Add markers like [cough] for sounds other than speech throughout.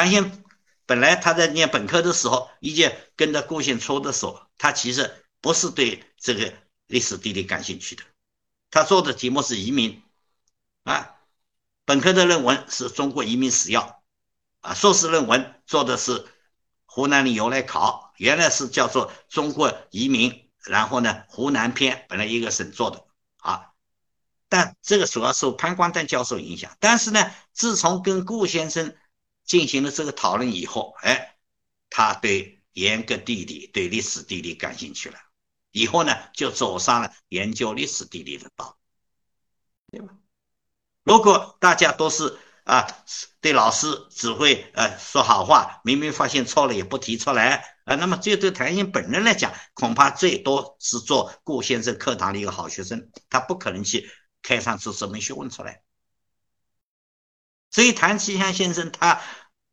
谭先本来他在念本科的时候，已经跟着顾宪初的时候，他其实不是对这个历史地理感兴趣的，他做的题目是移民啊，本科的论文是中国移民史要啊，硕士论文做的是湖南的由来考，原来是叫做中国移民，然后呢湖南篇，本来一个省做的啊，但这个主要受潘光旦教授影响，但是呢，自从跟顾先生。进行了这个讨论以后，哎，他对严格地理、对历史地理感兴趣了，以后呢，就走上了研究历史地理的道路，对吧？如果大家都是啊，对老师只会呃说好话，明明发现错了也不提出来啊，那么这对谭鑫本人来讲，恐怕最多是做顾先生课堂的一个好学生，他不可能去开创出什么学问出来。所以谭其祥先生他。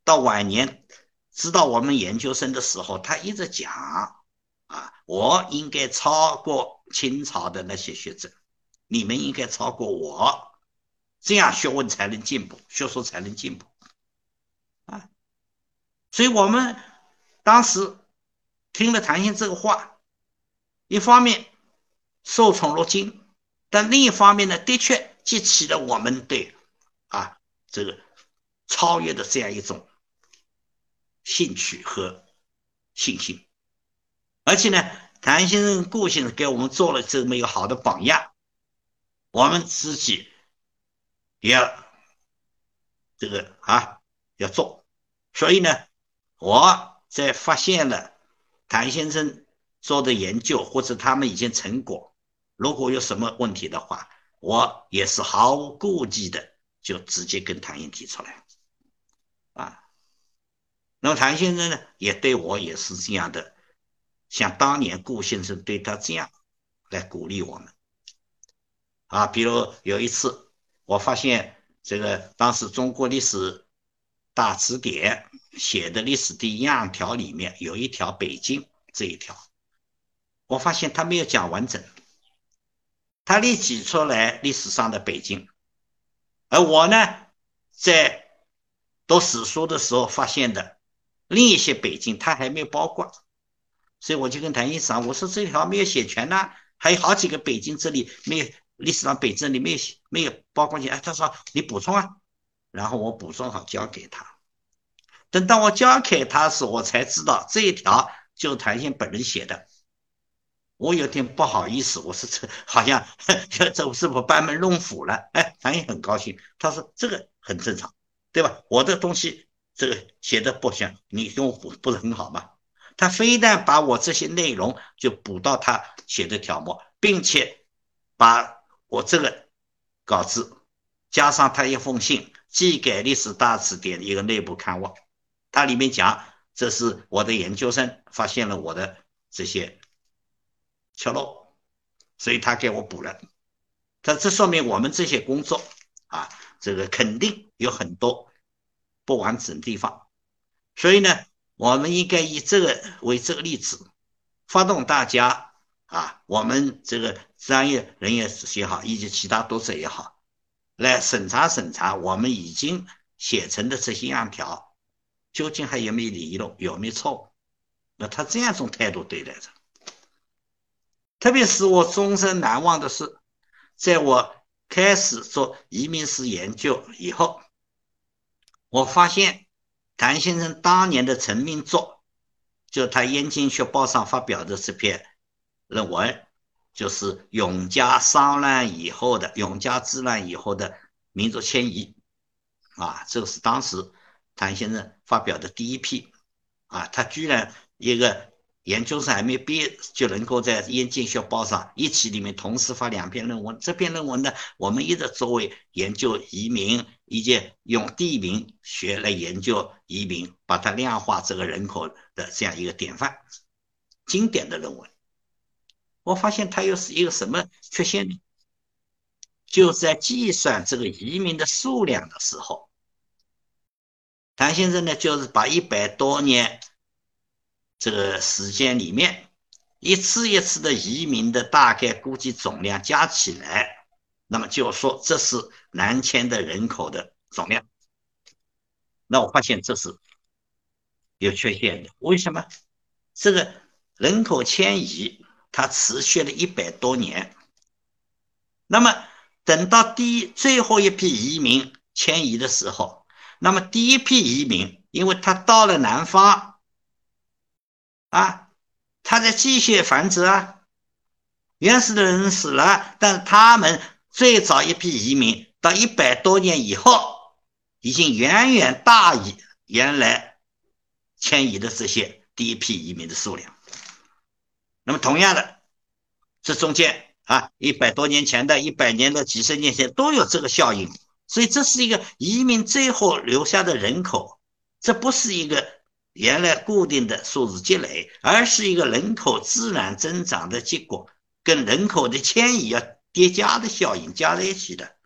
到晚年，知道我们研究生的时候，他一直讲啊，我应该超过清朝的那些学者，你们应该超过我，这样学问才能进步，学术才能进步啊。所以我们当时听了谭鑫这个话，一方面受宠若惊，但另一方面呢，的确激起了我们对啊这个超越的这样一种。兴趣和信心，而且呢，谭先生、顾先生给我们做了这么一个好的榜样，我们自己也要这个啊要做。所以呢，我在发现了谭先生做的研究或者他们已经成果，如果有什么问题的话，我也是毫无顾忌的就直接跟谭英提出来，啊。那么谭先生呢，也对我也是这样的，像当年顾先生对他这样来鼓励我们啊。比如有一次，我发现这个当时中国历史大词典写的历史的样条里面有一条北京这一条，我发现他没有讲完整，他列举出来历史上的北京，而我呢，在读史书的时候发现的。另一些北京他还没有包括，所以我就跟谭医生我说这条没有写全呢，还有好几个北京这里没有历史上北京里没有没有包括进。哎，他说你补充啊，然后我补充好交给他。等到我交给他时，我才知道这一条就是谭先本人写的。我有点不好意思，我说这好像 [laughs] 这这是不班门弄斧了？哎，谭也很高兴，他说这个很正常，对吧？我的东西。这个写的不行，你给我补不是很好吗？他非但把我这些内容就补到他写的条目，并且把我这个稿子加上他一封信寄给《历史大词典》的一个内部刊物，它里面讲这是我的研究生发现了我的这些缺漏，所以他给我补了。他这说明我们这些工作啊，这个肯定有很多。不完整地方，所以呢，我们应该以这个为这个例子，发动大家啊，我们这个专业人员也好，以及其他读者也好，来审查审查我们已经写成的这些样条，究竟还有没有遗漏，有没有错误？那他这样一种态度对待着，特别是我终身难忘的是，在我开始做移民史研究以后。我发现谭先生当年的成名作，就他《燕京学报》上发表的这篇论文，就是永嘉商乱以后的永嘉之乱以后的民族迁移，啊，这个是当时谭先生发表的第一批，啊，他居然一个。研究生还没毕业就能够在《燕京学报》上一期里面同时发两篇论文。这篇论文呢，我们一直作为研究移民以及用地名学来研究移民，把它量化这个人口的这样一个典范、经典的论文。我发现它又是一个什么缺陷呢？就在计算这个移民的数量的时候，谭先生呢，就是把一百多年。这个时间里面，一次一次的移民的大概估计总量加起来，那么就说这是南迁的人口的总量。那我发现这是有缺陷的。为什么？这个人口迁移它持续了一百多年，那么等到第一最后一批移民迁移的时候，那么第一批移民，因为他到了南方，啊，他在继续繁殖啊。原始的人死了，但是他们最早一批移民到一百多年以后，已经远远大于原来迁移的这些第一批移民的数量。那么同样的，这中间啊，一百多年前的一百年的几十年前都有这个效应，所以这是一个移民最后留下的人口，这不是一个原来固定的数字积累，而是一个人口自然增长的结果。跟人口的迁移要叠加的效应加在一起的，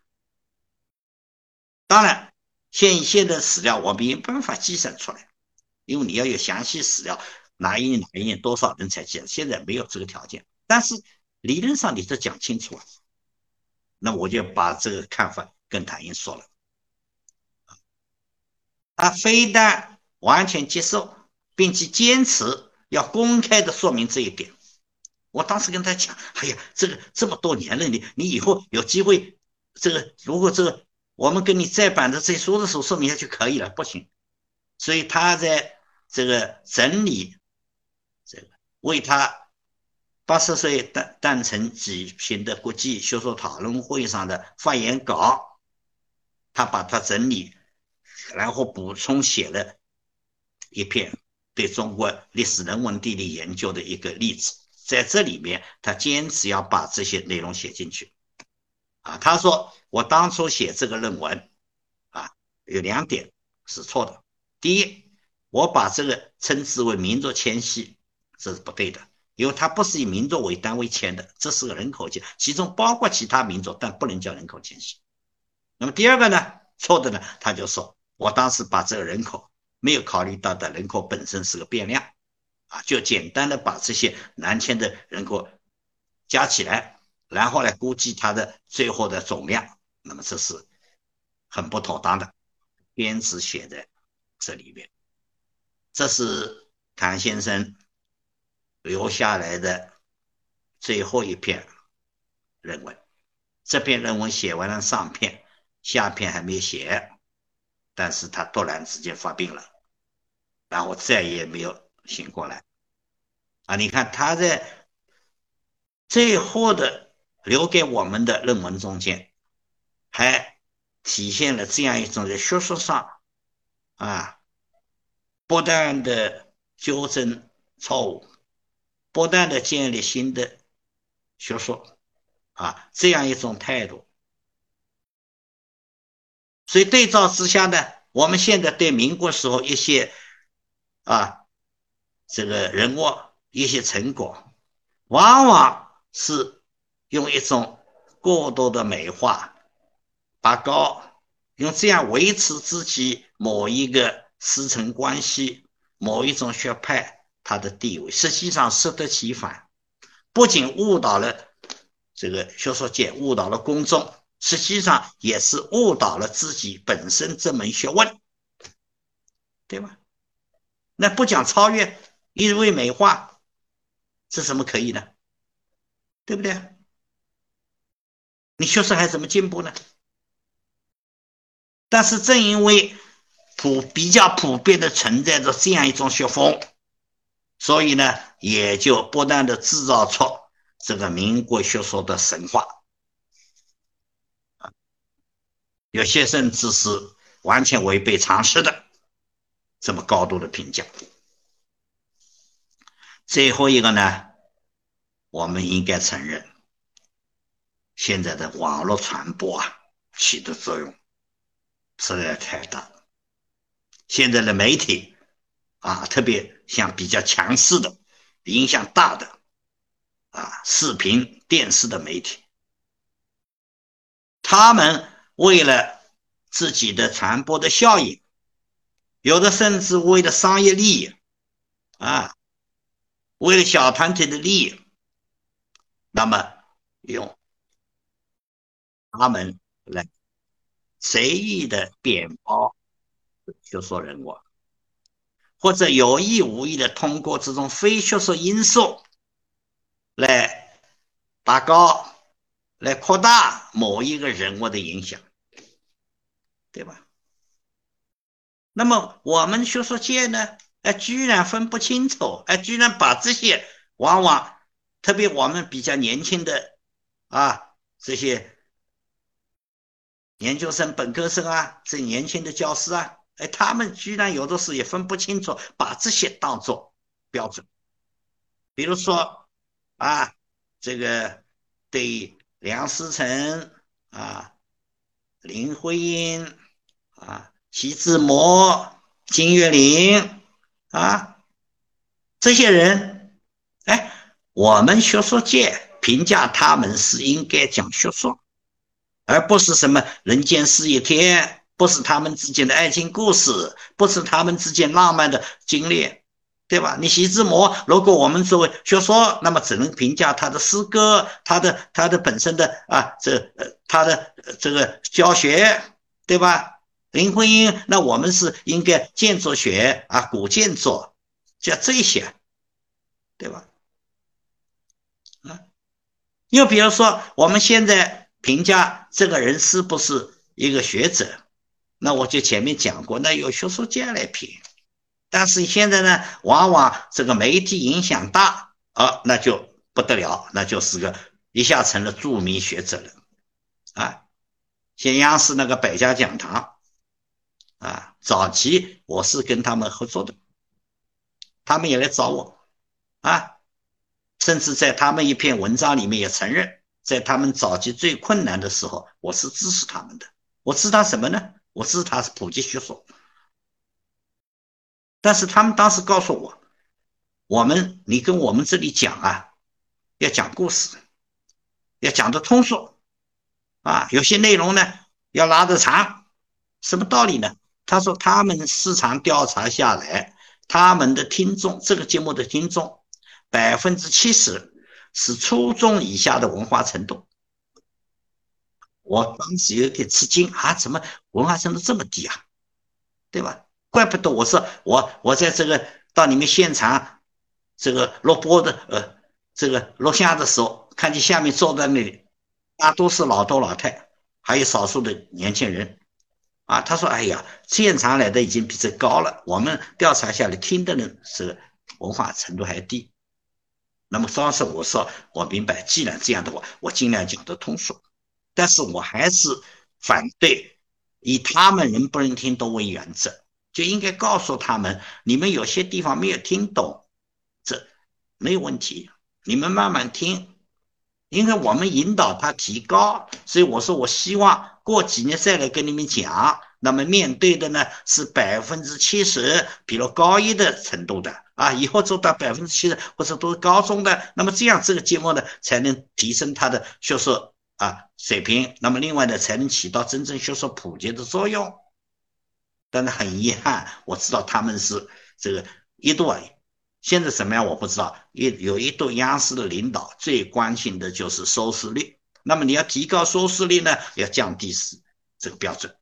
当然，现现的史料我们也没办法计算出来，因为你要有详细史料，哪一年哪一年多少人才建，现在没有这个条件。但是理论上你都讲清楚了，那我就把这个看法跟谭英说了，他非但完全接受，并且坚持要公开的说明这一点。我当时跟他讲，哎呀，这个这么多年了，你你以后有机会，这个如果这个我们跟你再版的这书的时候说明一下就可以了，不行。所以他在这个整理这个为他八十岁诞诞辰举行的国际学术讨论会上的发言稿，他把它整理，然后补充写了一篇对中国历史人文地理研究的一个例子。在这里面，他坚持要把这些内容写进去，啊，他说我当初写这个论文，啊，有两点是错的。第一，我把这个称之为民族迁徙，这是不对的，因为它不是以民族为单位迁的，这是个人口迁，其中包括其他民族，但不能叫人口迁徙。那么第二个呢，错的呢，他就说我当时把这个人口没有考虑到的人口本身是个变量。啊，就简单的把这些南迁的人口加起来，然后来估计它的最后的总量，那么这是很不妥当的，编制写在这里面。这是谭先生留下来的最后一篇论文。这篇论文写完了上篇，下篇还没写，但是他突然之间发病了，然后再也没有。醒过来啊！你看他在最后的留给我们的论文中间，还体现了这样一种在学术上啊，不断的纠正错误，不断的建立新的学说啊，这样一种态度。所以对照之下呢，我们现在对民国时候一些啊。这个人物一些成果，往往是用一种过多的美化、拔高，用这样维持自己某一个师承关系、某一种学派它的地位，实际上适得其反，不仅误导了这个学术界，误导了公众，实际上也是误导了自己本身这门学问，对吧？那不讲超越。一味美化，是什么可以呢？对不对？你学术还怎么进步呢？但是正因为普比较普遍的存在着这样一种学风，所以呢，也就不断的制造出这个民国学说的神话有些甚至是完全违背常识的这么高度的评价。最后一个呢，我们应该承认，现在的网络传播啊，起的作用实在太大。现在的媒体啊，特别像比较强势的、影响大的啊，视频、电视的媒体，他们为了自己的传播的效应，有的甚至为了商业利益啊。为了小团体的利益，那么用他们来随意的贬褒学说人物，或者有意无意的通过这种非学术因素来拔高、来扩大某一个人物的影响，对吧？那么我们学术界呢，哎，居然分不清楚，哎，居然把这些往往特别我们比较年轻的啊这些研究生、本科生啊，这年轻的教师啊。哎，他们居然有的时候也分不清楚，把这些当做标准。比如说啊，这个对梁思成啊、林徽因啊、徐志摩、金岳霖啊这些人，哎，我们学术界评价他们是应该讲学术，而不是什么人间四月天。不是他们之间的爱情故事，不是他们之间浪漫的经历，对吧？你徐志摩，如果我们作为学说，那么只能评价他的诗歌，他的他的本身的啊，这呃他的这个教学，对吧？林徽因，那我们是应该建筑学啊，古建筑，像这些，对吧？啊，又比如说，我们现在评价这个人是不是一个学者？那我就前面讲过，那由学术界来评，但是现在呢，往往这个媒体影响大啊，那就不得了，那就是个一下成了著名学者了啊。像央视那个百家讲堂啊，早期我是跟他们合作的，他们也来找我啊，甚至在他们一篇文章里面也承认，在他们早期最困难的时候，我是支持他们的。我支持他什么呢？我支持他是普及学术，但是他们当时告诉我，我们你跟我们这里讲啊，要讲故事，要讲的通俗，啊，有些内容呢要拉得长，什么道理呢？他说他们市场调查下来，他们的听众这个节目的听众百分之七十是初中以下的文化程度。我当时有点吃惊啊，怎么文化程度这么低啊？对吧？怪不得我说我我在这个到你们现场这个录播的呃这个录像的时候，看见下面坐在那里，大多是老头老太，还有少数的年轻人啊。他说：“哎呀，现场来的已经比这高了。我们调查下来听的人是文化程度还低。那么当时我说我明白，既然这样的话，我尽量讲得通俗。”但是我还是反对以他们能不能听懂为原则，就应该告诉他们，你们有些地方没有听懂，这没有问题，你们慢慢听，因为我们引导他提高，所以我说我希望过几年再来跟你们讲，那么面对的呢是百分之七十，比如高一的程度的啊，以后做到百分之七十或者都是高中的，那么这样这个节目呢才能提升他的学术。啊，水平，那么另外呢，才能起到真正学术普及的作用。但是很遗憾，我知道他们是这个一度啊，现在怎么样我不知道。一有一度央视的领导最关心的就是收视率。那么你要提高收视率呢，要降低是这个标准。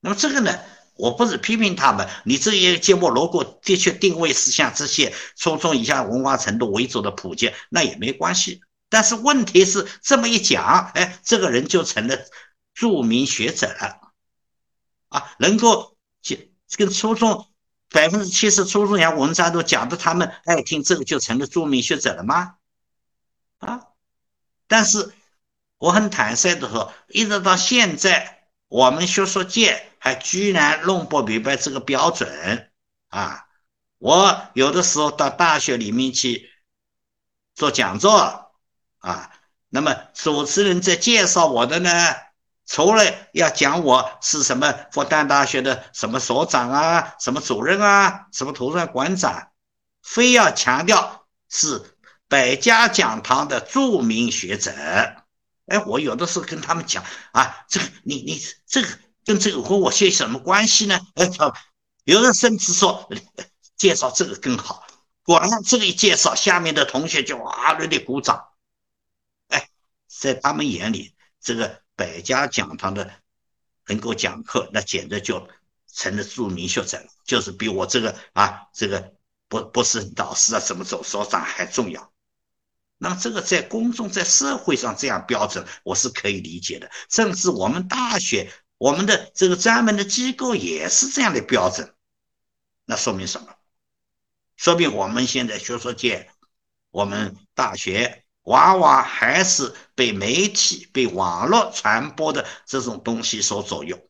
那么这个呢，我不是批评他们。你这些节目如果的确定位是像这些初中以下文化程度为主的普及，那也没关系。但是问题是这么一讲，哎，这个人就成了著名学者了，啊，能够跟初中百分之七十初中以下文章都讲的他们爱听，这个就成了著名学者了吗？啊，但是我很坦率的说，一直到现在，我们学术界还居然弄不明白这个标准啊！我有的时候到大学里面去做讲座。啊，那么主持人在介绍我的呢，除了要讲我是什么复旦大学的什么所长啊，什么主任啊，什么图书馆馆长，非要强调是百家讲堂的著名学者。哎，我有的时候跟他们讲啊，这个你你这个跟这个和我些什么关系呢？哎，有人甚至说介绍这个更好。果然这个一介绍，下面的同学就哇热烈鼓掌。哎在他们眼里，这个百家讲堂的能够讲课，那简直就成了著名学者了，就是比我这个啊这个不不是导师啊怎么走所长还重要。那这个在公众在社会上这样标准，我是可以理解的。甚至我们大学，我们的这个专门的机构也是这样的标准。那说明什么？说明我们现在学术界，我们大学往往还是被媒体、被网络传播的这种东西所左右。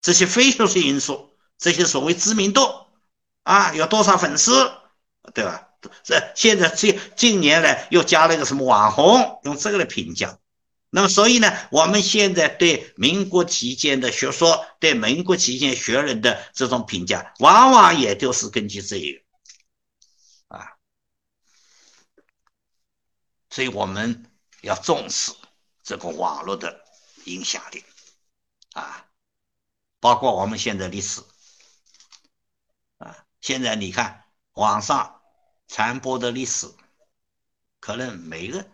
这些非学术因素，这些所谓知名度啊，有多少粉丝，对吧？这现在近近年来又加了一个什么网红，用这个来评价。那么，所以呢，我们现在对民国期间的学说，对民国期间学人的这种评价，往往也就是根据这个啊。所以我们要重视这个网络的影响力啊，包括我们现在历史啊，现在你看网上。传播的历史，可能每个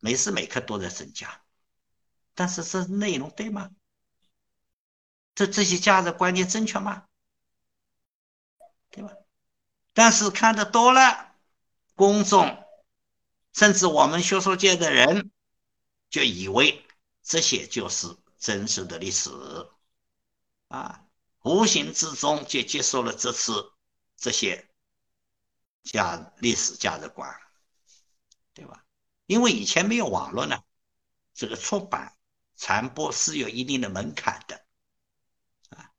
每时每刻都在增加，但是这内容对吗？这这些价值观念正确吗？对吧？但是看的多了，公众甚至我们学术界的人就以为这些就是真实的历史啊，无形之中就接受了这次这些。价历史价值观，对吧？因为以前没有网络呢，这个出版传播是有一定的门槛的啊。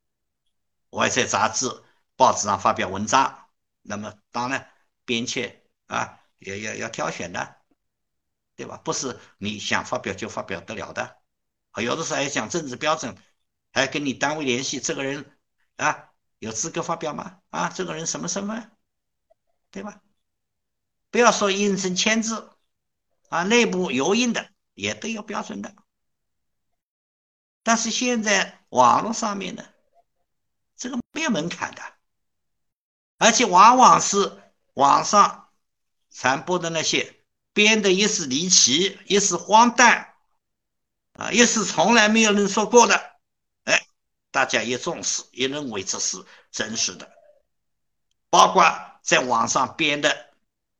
我在杂志、报纸上发表文章，那么当然编辑啊也要要挑选的，对吧？不是你想发表就发表得了的。有的时候还讲政治标准，还跟你单位联系，这个人啊有资格发表吗？啊，这个人什么身份？对吧？不要说印成签字啊，内部油印的也都有标准的。但是现在网络上面呢，这个没有门槛的，而且往往是网上传播的那些编的，一是离奇，一是荒诞，啊，一是从来没有人说过的，哎，大家也重视，也认为这是真实的，包括。在网上编的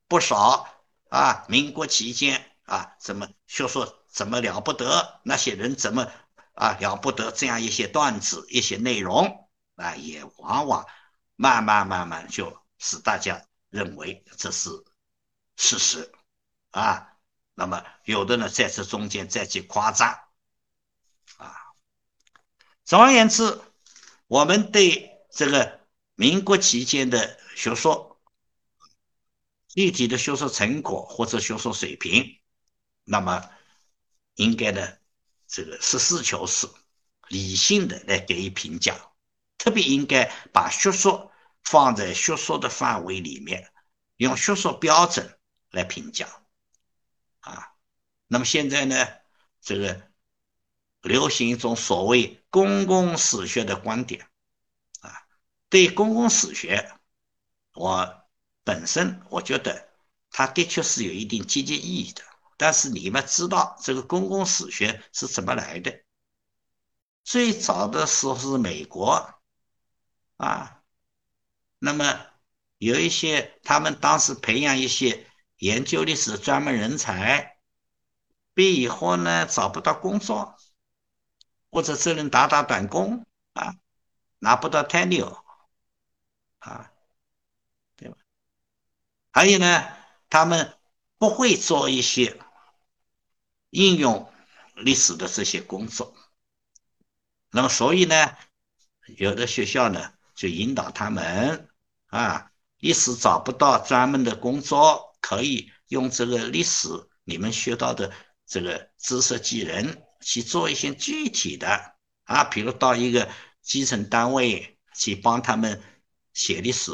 不少啊，民国期间啊，怎么学说怎么了不得，那些人怎么啊了不得，这样一些段子、一些内容啊，也往往慢慢慢慢就使大家认为这是事实啊。那么有的呢，在这中间再去夸张啊。总而言之，我们对这个民国期间的学说。具体的学术成果或者学术水平，那么应该呢，这个实事求是、理性的来给予评价，特别应该把学术放在学术的范围里面，用学术标准来评价啊。那么现在呢，这个流行一种所谓公共史学的观点啊，对公共史学，我。本身我觉得它的确是有一定积极意义的，但是你们知道这个公共史学是怎么来的？最早的时候是美国啊，那么有一些他们当时培养一些研究历史专门人才，毕以后呢找不到工作，或者只能打打短工啊，拿不到 tenure 啊。还有呢，他们不会做一些应用历史的这些工作，那么所以呢，有的学校呢就引导他们啊，一时找不到专门的工作，可以用这个历史你们学到的这个知识技能去做一些具体的啊，比如到一个基层单位去帮他们写历史。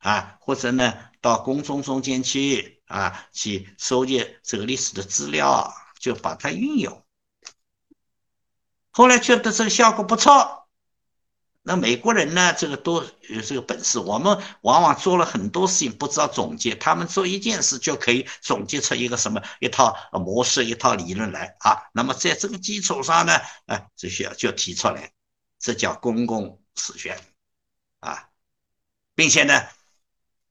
啊，或者呢。到公众中间去啊，去收集这个历史的资料，就把它运用。后来觉得这个效果不错，那美国人呢，这个都有这个本事。我们往往做了很多事情，不知道总结，他们做一件事就可以总结出一个什么一套模式、一套理论来啊。那么在这个基础上呢，啊，这些就提出来这叫公共史学啊，并且呢，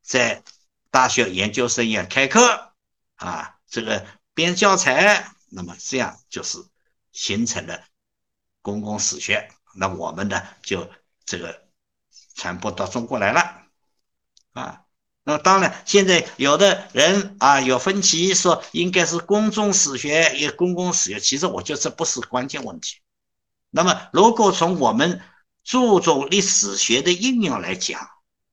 在大学研究生院开课啊，这个编教材，那么这样就是形成了公共史学。那我们呢，就这个传播到中国来了啊。那么当然，现在有的人啊有分歧，说应该是公众史学，也公共史学。其实我觉得这不是关键问题。那么，如果从我们注重历史学的应用来讲，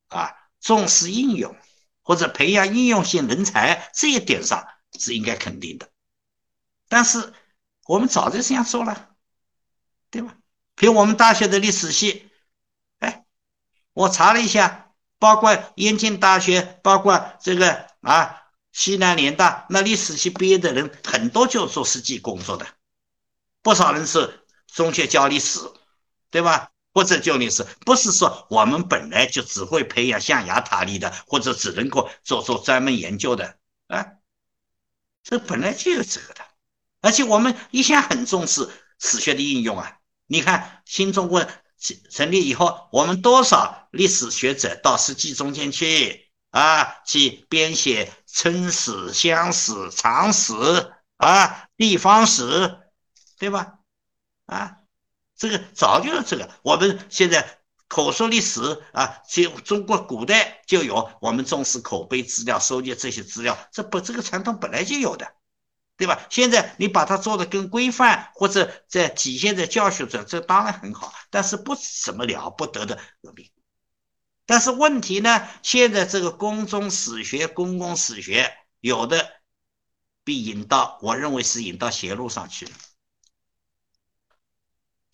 啊，重视应用或者培养应用性人才这一点上是应该肯定的。但是我们早就这样做了，对吧？比如我们大学的历史系，哎，我查了一下。包括燕京大学，包括这个啊西南联大，那历史系毕业的人很多就做实际工作的，不少人是中学教历史，对吧？或者教历史，不是说我们本来就只会培养象牙塔里的，或者只能够做做专门研究的啊，这本来就有这个的，而且我们一向很重视史学的应用啊，你看新中国。成立以后，我们多少历史学者到史记中间去啊，去编写村史、乡史、常史啊、地方史，对吧？啊，这个早就是这个，我们现在口述历史啊，就中国古代就有我们重视口碑资料、收集这些资料，这不这个传统本来就有的。对吧？现在你把它做的更规范，或者在体现在教学中，这当然很好，但是不是什么了不得的革命。但是问题呢？现在这个公众史学、公共史学，有的被引到，我认为是引到邪路上去了，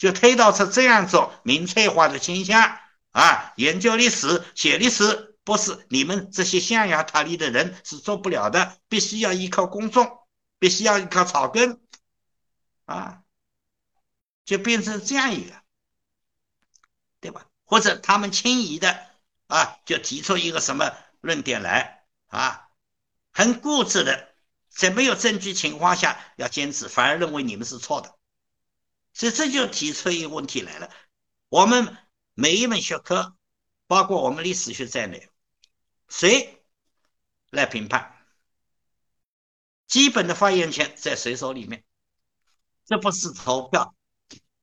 就推导出这样一种民粹化的倾向啊！研究历史、写历史，不是你们这些象牙塔里的人是做不了的，必须要依靠公众。必须要依靠草根，啊，就变成这样一个，对吧？或者他们轻易的啊，就提出一个什么论点来啊，很固执的，在没有证据情况下要坚持，反而认为你们是错的，所以这就提出一个问题来了：我们每一门学科，包括我们历史学在内，谁来评判？基本的发言权在谁手里面？这不是投票，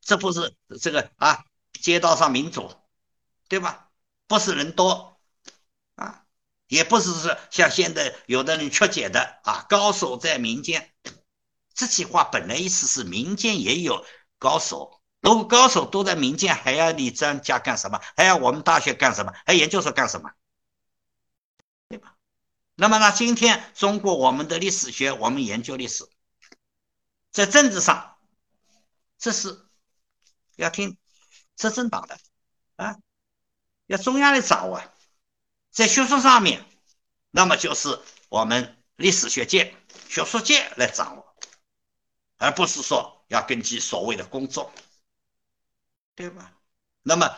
这不是这个啊，街道上民主，对吧？不是人多啊，也不是说像现在有的人曲解的啊，高手在民间。这句话本来意思是民间也有高手，如果高手都在民间，还要你专家干什么？还要我们大学干什么？还研究所干什么？对吧？那么呢？今天中国我们的历史学，我们研究历史，在政治上，这是要听执政党的啊，要中央来掌握。在学术上面，那么就是我们历史学界、学术界来掌握，而不是说要根据所谓的工作，对吧？那么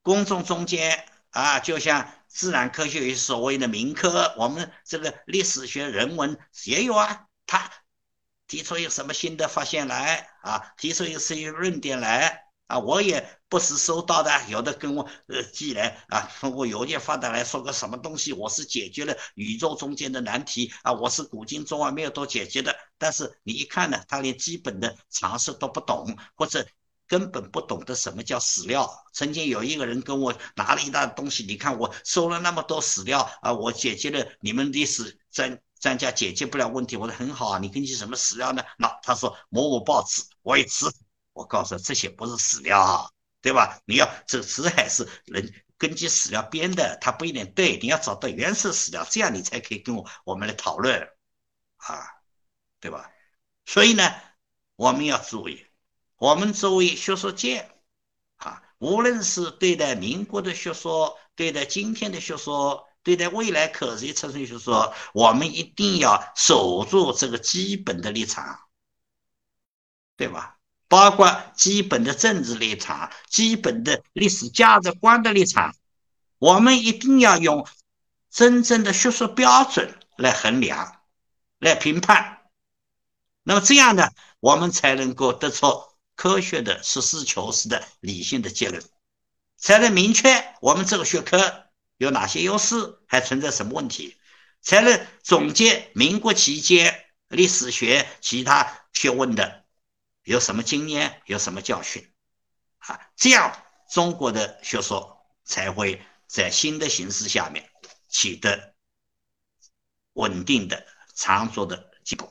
公众中间啊，就像。自然科学有所谓的民科，我们这个历史学人文也有啊。他提出一个什么新的发现来啊？提出一个新的论点来啊？我也不是收到的，有的跟我呃寄来啊，通过邮件发的来说个什么东西，我是解决了宇宙中间的难题啊，我是古今中外没有都解决的。但是你一看呢，他连基本的常识都不懂，或者。根本不懂得什么叫史料。曾经有一个人跟我拿了一大东西，你看我收了那么多史料啊，我解决了你们历史专专家解决不了问题。我说很好啊，你根据什么史料呢？那他说某某报纸，我也吃，我告诉这些不是史料，对吧？你要这纸还是人根据史料编的，它不一定对。你要找到原始史料，这样你才可以跟我我们来讨论啊，对吧？所以呢，我们要注意。我们作为学术界，啊，无论是对待民国的学说，对待今天的学说，对待未来可能产生学说，我们一定要守住这个基本的立场，对吧？包括基本的政治立场、基本的历史价值观的立场，我们一定要用真正的学术标准来衡量、来评判。那么这样呢，我们才能够得出。科学的、实事求是的、理性的结论，才能明确我们这个学科有哪些优势，还存在什么问题，才能总结民国期间历史学其他学问的有什么经验、有什么教训啊？这样中国的学说才会在新的形势下面取得稳定的、长足的进步。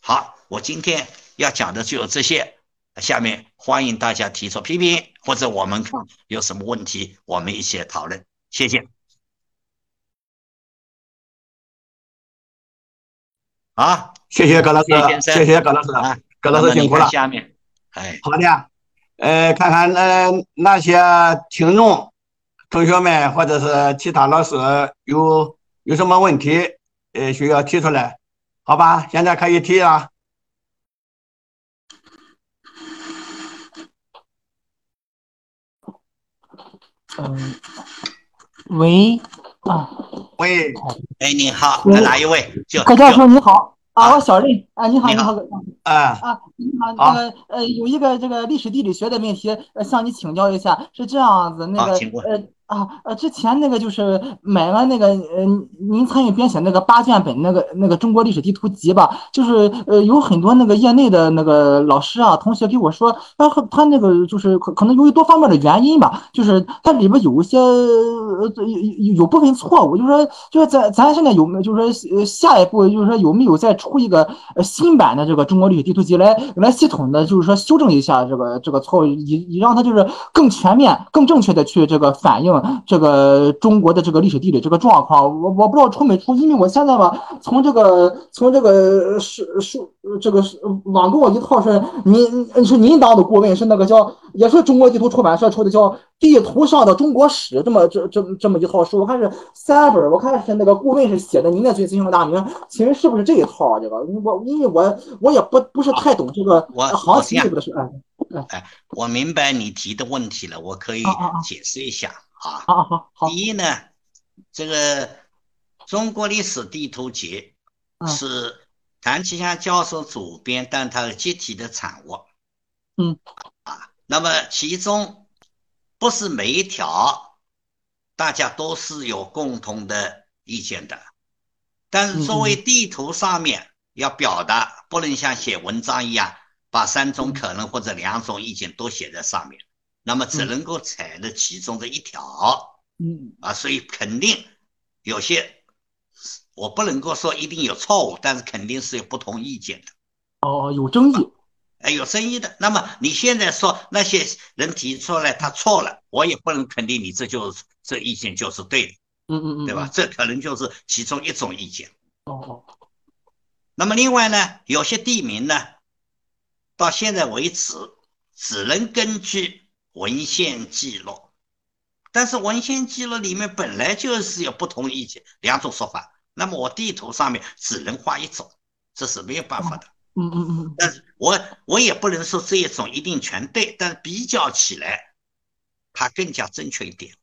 好，我今天要讲的就有这些。下面欢迎大家提出批评，或者我们看有什么问题，我们一起讨论。谢谢。好，谢谢葛老师，谢谢葛老师，葛老师辛苦了。下面，哎，好的，呃，看看那那些听众、同学们或者是其他老师有有什么问题，呃，需要提出来。好吧，现在可以提啊。嗯，喂，啊，喂，哎，你好，是哪一位？葛教授你好，啊，我小任，啊，你好，你好，啊，啊，你好，那个，呃，有一个这个历史地理学的问题，呃，向你请教一下，是这样子，那个，呃。啊呃，之前那个就是买了那个呃，您参与编写那个八卷本那个那个中国历史地图集吧，就是呃有很多那个业内的那个老师啊同学给我说，他他那个就是可可能由于多方面的原因吧，就是它里边有一些呃有有部分错误，就是说就是咱咱现在有没有就是说下一步就是说有没有再出一个呃新版的这个中国历史地图集来来系统的就是说修正一下这个这个错误，以以让它就是更全面、更正确的去这个反映。这个中国的这个历史地理这个状况，我我不知道出没出，因为我现在吧，从这个从这个是是这个是网购一套是您是您当的顾问，是那个叫也是中国地图出版社出的叫《地图上的中国史》这么这这这么一套书，我看是三本，我看是那个顾问是写的您的最尊姓大名，请问是不是这一套啊？这个我因为我我也不不是太懂这个行情，是不是？哎，我明白你提的问题了，我可以解释一下。啊，好好好。第一呢，这个《中国历史地图集》是谭其祥教授主编，但他的集体的产物。嗯。啊，那么其中不是每一条大家都是有共同的意见的，但是作为地图上面要表达，不能像写文章一样把三种可能或者两种意见都写在上面。那么只能够采的其中的一条，嗯啊，所以肯定有些，我不能够说一定有错误，但是肯定是有不同意见的。哦，有争议，哎，有争议的。那么你现在说那些人提出来他错了，我也不能肯定你这就是这意见就是对的。嗯嗯嗯，对吧？这可能就是其中一种意见。哦。那么另外呢，有些地名呢，到现在为止只能根据。文献记录，但是文献记录里面本来就是有不同意见，两种说法。那么我地图上面只能画一种，这是没有办法的。嗯嗯嗯。但是我我也不能说这一种一定全对，但是比较起来，它更加正确一点。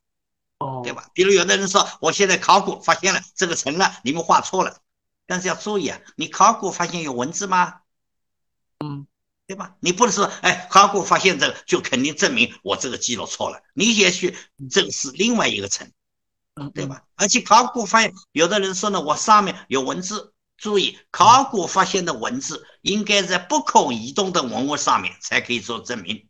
哦。对吧？比如有的人说，我现在考古发现了这个城了，你们画错了。但是要注意啊，你考古发现有文字吗？嗯。对吧？你不能说，哎，考古发现这个就肯定证明我这个记录错了。你也许这个是另外一个层，对吧？而且考古发现，有的人说呢，我上面有文字。注意，考古发现的文字应该在不可移动的文物上面才可以做证明。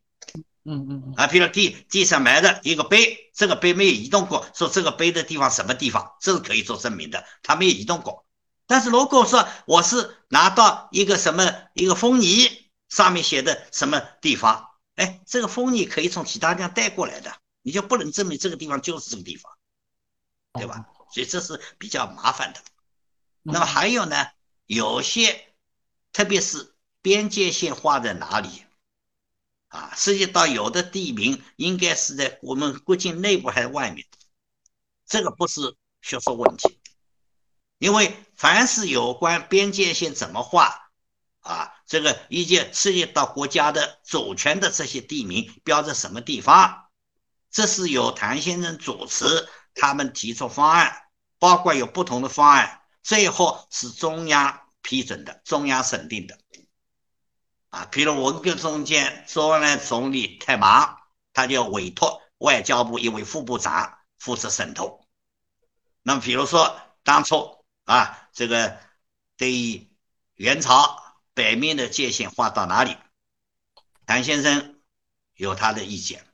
嗯嗯啊，比如地地上埋的一个碑，这个碑没有移动过，说这个碑的地方什么地方，这是可以做证明的，它没有移动过。但是如果说我是拿到一个什么一个封泥。上面写的什么地方？哎，这个风你可以从其他地方带过来的，你就不能证明这个地方就是这个地方，对吧？所以这是比较麻烦的。那么还有呢，有些特别是边界线画在哪里啊？涉及到有的地名应该是在我们国境内部还是外面？这个不是学术问题，因为凡是有关边界线怎么画。啊，这个以及涉及到国家的主权的这些地名标在什么地方，这是由谭先生主持，他们提出方案，包括有不同的方案，最后是中央批准的，中央审定的。啊，比如文革中间，周恩来总理太忙，他就委托外交部一位副部长负责审头。那么，比如说当初啊，这个对于元朝北面的界限划到哪里，谭先生有他的意见，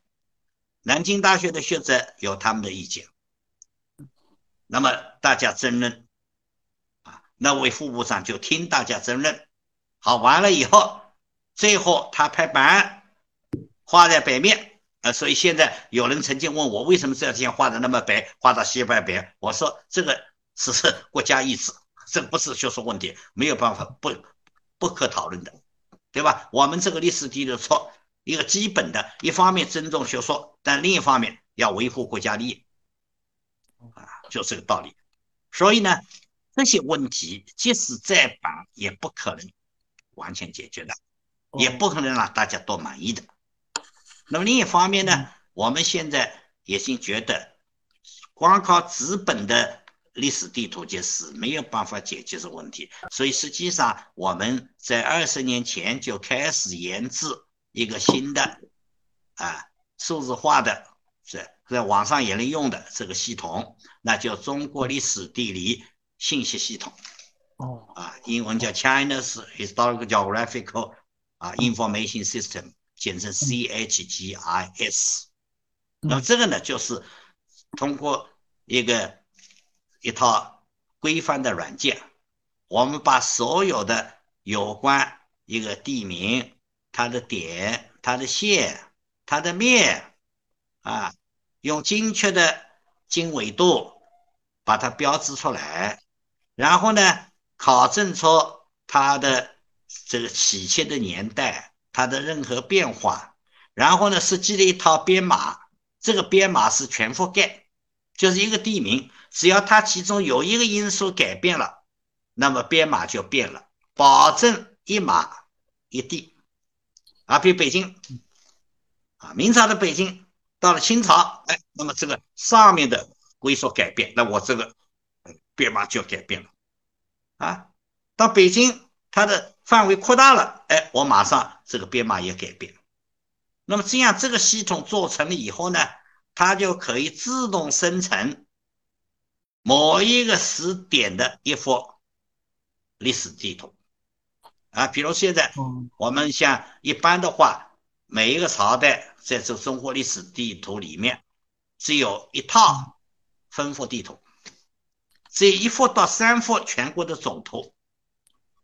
南京大学的学者有他们的意见，那么大家争论，啊，那位副部长就听大家争论，好，完了以后。最后他拍板画在北面，啊，所以现在有人曾经问我为什么这条线画的那么白，画到西半边？我说这个只是国家意志，这不是学术问题，没有办法不不可讨论的，对吧？我们这个历史地理错一个基本的，一方面尊重学说，但另一方面要维护国家利益，啊，就这个道理。所以呢，这些问题即使再板，也不可能完全解决的。也不可能让大家都满意的。那么另一方面呢，我们现在已经觉得，光靠资本的历史地图就是没有办法解决这问题。所以实际上我们在二十年前就开始研制一个新的啊数字化的在在网上也能用的这个系统，那叫中国历史地理信息系统。哦，啊，英文叫 China's Historical Geographical。啊，information system，简称 CHGIS。那么这个呢，就是通过一个一套规范的软件，我们把所有的有关一个地名、它的点、它的线、它的面，啊，用精确的经纬度把它标志出来，然后呢，考证出它的。这个起切的年代，它的任何变化，然后呢，设计了一套编码，这个编码是全覆盖，就是一个地名，只要它其中有一个因素改变了，那么编码就变了，保证一码一地。啊，比如北京，啊，明朝的北京到了清朝，哎，那么这个上面的归属改变，那我这个编码就改变了，啊，到北京它的。范围扩大了，哎，我马上这个编码也改变。那么这样这个系统做成了以后呢，它就可以自动生成某一个时点的一幅历史地图啊。比如现在我们像一般的话，每一个朝代在这中国历史地图里面只有一套分幅地图，这一幅到三幅全国的总图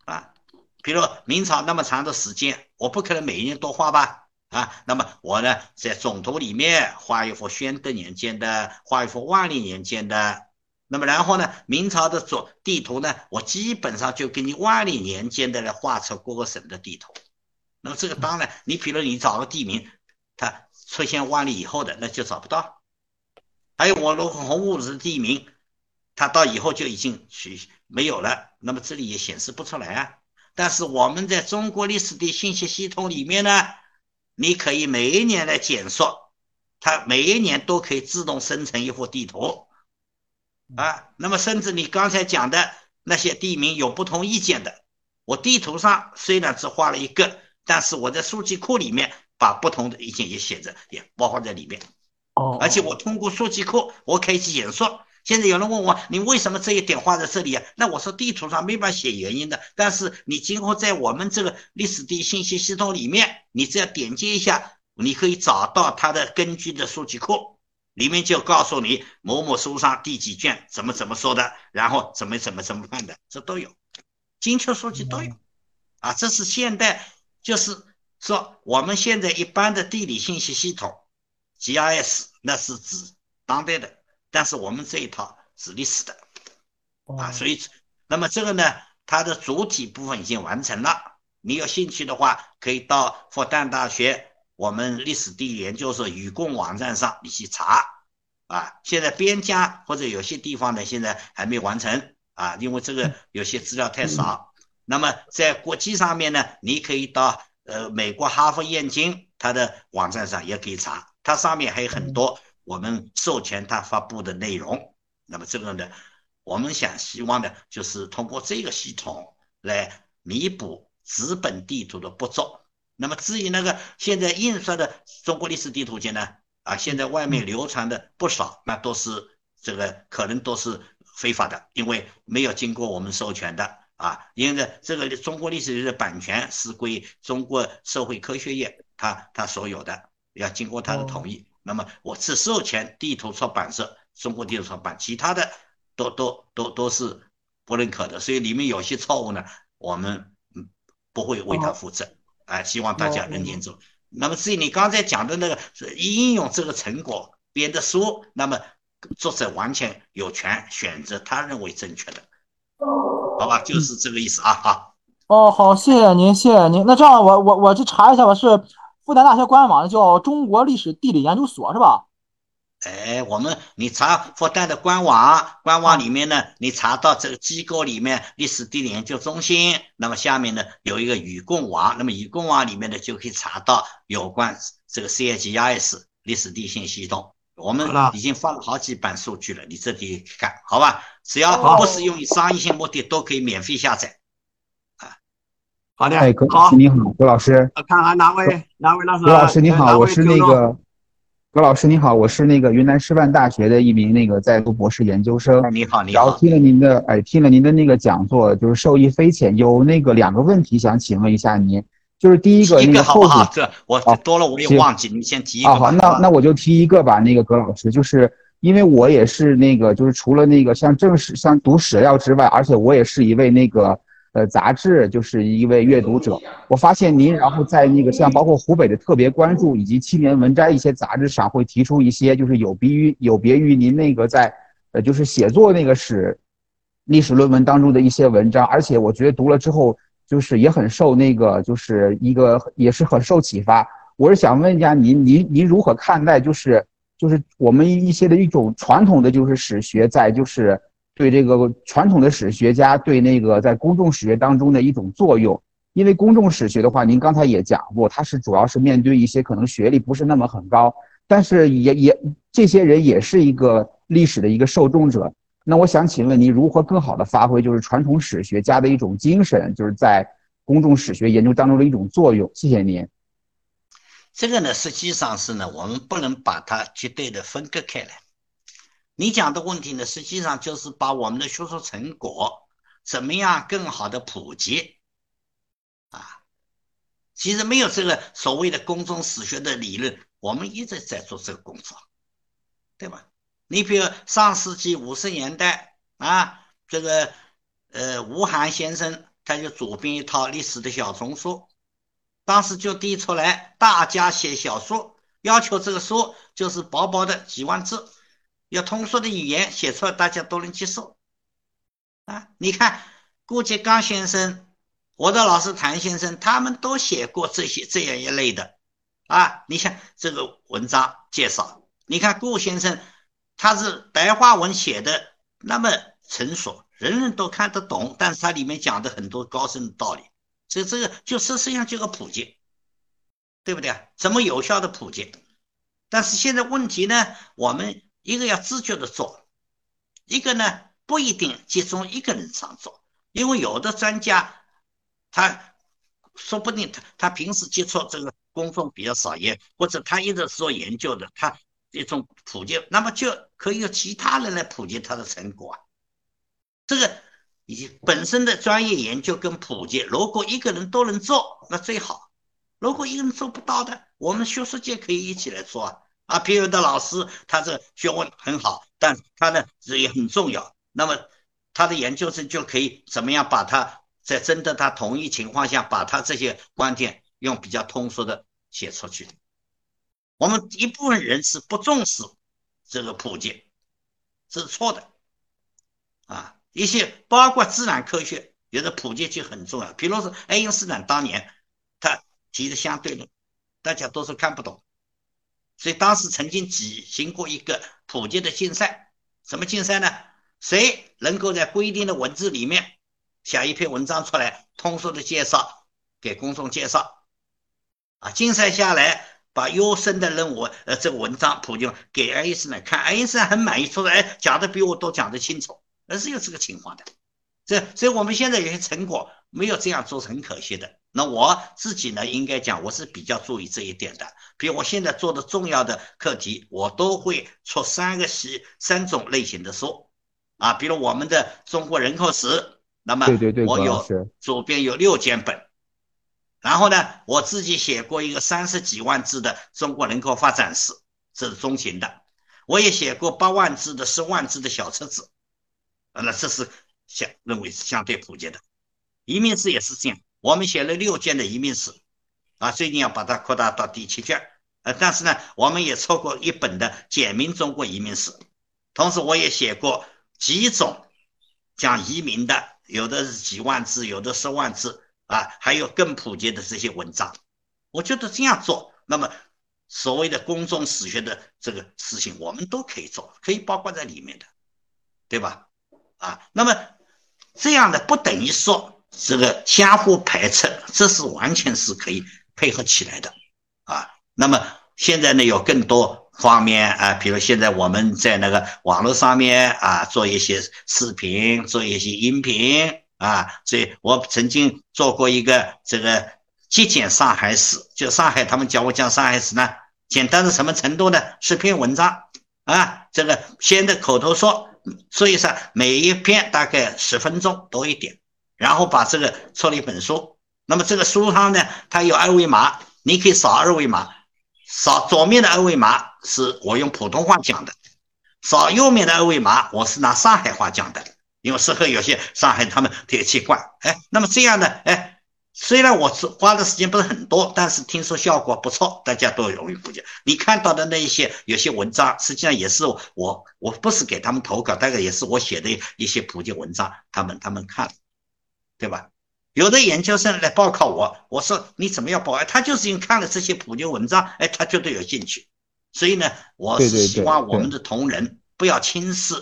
啊。比如明朝那么长的时间，我不可能每一年都画吧？啊，那么我呢，在总图里面画一幅宣德年间的，画一幅万历年间的。那么然后呢，明朝的总地图呢，我基本上就给你万历年间的来画出各个省的地图。那么这个当然，你比如你找个地名，它出现万历以后的，那就找不到。还有我如果洪武的地名，它到以后就已经去没有了，那么这里也显示不出来啊。但是我们在中国历史的信息系统里面呢，你可以每一年来检索，它每一年都可以自动生成一幅地图，啊，那么甚至你刚才讲的那些地名有不同意见的，我地图上虽然只画了一个，但是我在数据库里面把不同的意见也写着，也包括在里面，哦，而且我通过数据库，我可以去检索。现在有人问我，你为什么这一点画在这里啊？那我说地图上没法写原因的，但是你今后在我们这个历史地信息系统里面，你只要点击一下，你可以找到它的根据的数据库，里面就告诉你某某书上第几卷怎么怎么说的，然后怎么怎么怎么办的，这都有，精确数据都有，啊，这是现代，就是说我们现在一般的地理信息系统，GIS 那是指当代的。但是我们这一套是历史的啊，所以那么这个呢，它的主体部分已经完成了。你有兴趣的话，可以到复旦大学我们历史地理研究所语共网站上你去查啊。现在边疆或者有些地方呢，现在还没完成啊，因为这个有些资料太少。那么在国际上面呢，你可以到呃美国哈佛燕京它的网站上也可以查，它上面还有很多。我们授权它发布的内容，那么这个呢，我们想希望呢就是通过这个系统来弥补纸本地图的不足，那么至于那个现在印刷的中国历史地图集呢？啊，现在外面流传的不少，那都是这个可能都是非法的，因为没有经过我们授权的啊。因为这个中国历史的版权是归中国社会科学院他他所有的，要经过他的同意。那么我只授权地图出版社中国地图出版，其他的都都都都是不认可的。所以里面有些错误呢，我们嗯不会为他负责。哎，希望大家能听懂。那么至于你刚才讲的那个应用这个成果编的书，那么作者完全有权选择他认为正确的，好吧？就是这个意思啊！好。哦，好，谢谢您，谢谢您。那这样，我我我去查一下，吧是复旦大学官网叫中国历史地理研究所，是吧？哎，我们你查复旦的官网，官网里面呢，你查到这个机构里面历史地理研究中心，那么下面呢有一个与共网，那么与共网里面呢就可以查到有关这个 CHIS 历史地信系统，我们已经放了好几版数据了，你这里看好吧？只要不是用于商业性目的，都可以免费下载。啊，好的，哎，葛老师你好，葛老师，看看哪位哪位老师？葛老师你好，我是那个。葛老师你好，我是那个云南师范大学的一名那个在读博士研究生。你好，你好。然后听了您的，哎，听了您的那个讲座，就是受益匪浅。有那个两个问题想请问一下您，就是第一个那个后好，这我多了我也忘记，你先提一个。啊好，那那我就提一个吧。那个葛老师，就是因为我也是那个，就是除了那个像正史、像读史料之外，而且我也是一位那个。呃，杂志就是一位阅读者。我发现您，然后在那个像包括湖北的特别关注以及青年文摘一些杂志上，会提出一些就是有别于有别于您那个在呃就是写作那个史历史论文当中的一些文章。而且我觉得读了之后，就是也很受那个就是一个也是很受启发。我是想问一下您，您您如何看待就是就是我们一些的一种传统的就是史学在就是。对这个传统的史学家对那个在公众史学当中的一种作用，因为公众史学的话，您刚才也讲过，它是主要是面对一些可能学历不是那么很高，但是也也这些人也是一个历史的一个受众者。那我想请问您，如何更好的发挥就是传统史学家的一种精神，就是在公众史学研究当中的一种作用？谢谢您。这个呢，实际上是呢，我们不能把它绝对的分割开来。你讲的问题呢，实际上就是把我们的学术成果怎么样更好的普及啊？其实没有这个所谓的公众史学的理论，我们一直在做这个工作，对吧？你比如上世纪五十年代啊，这个呃吴晗先生他就主编一套历史的小丛书，当时就提出来，大家写小说，要求这个书就是薄薄的几万字。要通俗的语言写出来，大家都能接受啊！你看顾颉刚先生、我的老师谭先生，他们都写过这些这样一类的啊。你像这个文章介绍，你看顾先生他是白话文写的那么成熟，人人都看得懂，但是他里面讲的很多高深的道理，所以这个就实际上就个普及，对不对啊？怎么有效的普及？但是现在问题呢，我们。一个要自觉的做，一个呢不一定集中一个人上做，因为有的专家他说不定他他平时接触这个公众比较少，也或者他一直做研究的，他一种普及，那么就可以由其他人来普及他的成果啊。这个以本身的专业研究跟普及，如果一个人都能做，那最好；如果一个人做不到的，我们学术界可以一起来做啊。啊，别有的老师他这学问很好，但他呢也很重要。那么他的研究生就可以怎么样把他在征得他同意情况下，把他这些观点用比较通俗的写出去。我们一部分人是不重视这个普及，这是错的。啊，一些包括自然科学，有的普及就很重要。比如说爱因斯坦当年他提的相对论，大家都是看不懂。所以当时曾经举行过一个普及的竞赛，什么竞赛呢？谁能够在规定的文字里面写一篇文章出来，通俗的介绍给公众介绍？啊，竞赛下来，把优胜的任务，呃，这个文章普及给爱因斯坦看，爱因斯坦很满意，说：“哎，讲的比我都讲得清楚。”而是有这个情况的。这，所以我们现在有些成果没有这样做是很可惜的。那我自己呢，应该讲我是比较注意这一点的。比如我现在做的重要的课题，我都会出三个系三种类型的书啊。比如我们的中国人口史，那么我有左边有六卷本。然后呢，我自己写过一个三十几万字的中国人口发展史，这是中型的。我也写过八万字的、十万字的小册子，那这是相认为是相对普及的。移民史也是这样，我们写了六卷的移民史，啊，最近要把它扩大到第七卷。呃，但是呢，我们也出过一本的简明中国移民史，同时我也写过几种讲移民的，有的是几万字，有的十万字。啊，还有更普及的这些文章，我觉得这样做，那么所谓的公众史学的这个事情，我们都可以做，可以包括在里面的，对吧？啊，那么这样的不等于说这个相互排斥，这是完全是可以配合起来的，啊，那么现在呢有更多方面啊，比如现在我们在那个网络上面啊做一些视频，做一些音频。啊，所以我曾经做过一个这个极简上海史，就上海他们教我讲上海史呢，简单到什么程度呢？是篇文章啊，这个先的口头说，所以说每一篇大概十分钟多一点，然后把这个出了一本书。那么这个书上呢，它有二维码，你可以扫二维码，扫左面的二维码是我用普通话讲的，扫右面的二维码我是拿上海话讲的。因为适合有些上海他们铁器罐，哎，那么这样的，哎，虽然我花的时间不是很多，但是听说效果不错，大家都容易普及。你看到的那一些有些文章，实际上也是我，我不是给他们投稿，大概也是我写的一些普及文章，他们他们看了，对吧？有的研究生来报考我，我说你怎么样报？哎，他就是因为看了这些普及文章，哎，他觉得有兴趣。所以呢，我是希望我们的同仁不要轻视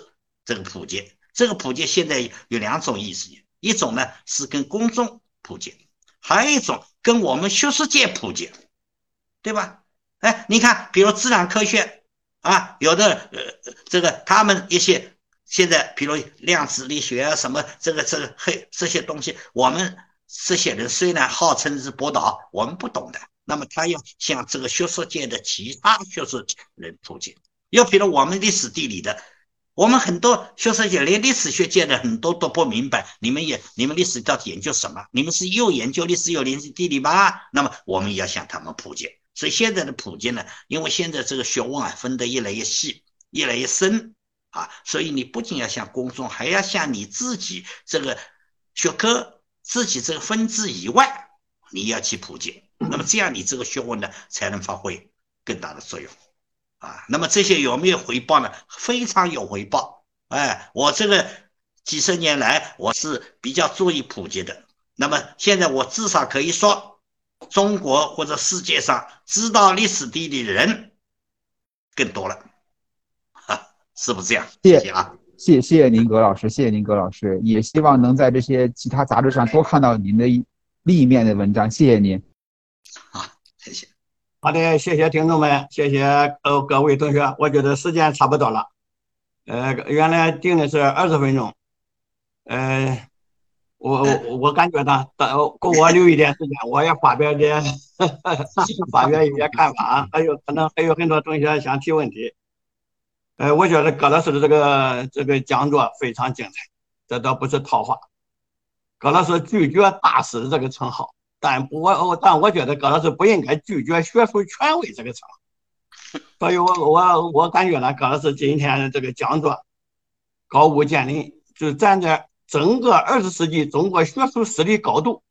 这个普及。这个普及现在有两种意思，一种呢是跟公众普及，还有一种跟我们学术界普及，对吧？哎，你看，比如自然科学啊，有的呃，这个他们一些现在，比如量子力学啊，什么这个这个嘿这些东西，我们这些人虽然号称是博导，我们不懂的，那么他要向这个学术界的其他学术人普及，又比如我们历史地理的。我们很多学术界连历史学界的很多都不明白，你们也你们历史到底研究什么？你们是又研究历史又研究地理吗？那么我们也要向他们普及。所以现在的普及呢，因为现在这个学问啊分得越来越细，越来越深啊，所以你不仅要向公众，还要向你自己这个学科自己这个分支以外，你要去普及。那么这样你这个学问呢才能发挥更大的作用。啊，那么这些有没有回报呢？非常有回报。哎，我这个几十年来我是比较注意普及的。那么现在我至少可以说，中国或者世界上知道历史地理的人更多了，哈，是不是这样？谢谢啊，谢谢谢您葛老师，谢谢您葛老师，也希望能在这些其他杂志上多看到您的另一面的文章。谢谢您。好，谢谢。好的，谢谢听众们，谢谢呃各位同学。我觉得时间差不多了，呃，原来定的是二十分钟，呃，我我我感觉呢，等给我留一点时间，我也发表点 [laughs] 发表一些看法，还有可能还有很多同学想提问题。呃，我觉得葛老师的这个这个讲座非常精彩，这倒不是套话。葛老师拒绝大师这个称号。但不我但我觉得葛老师不应该拒绝学术权威这个称号，所以我我我感觉呢，葛老师今天的这个讲座高屋建瓴，就站在整个二十世纪中国学术史的高度，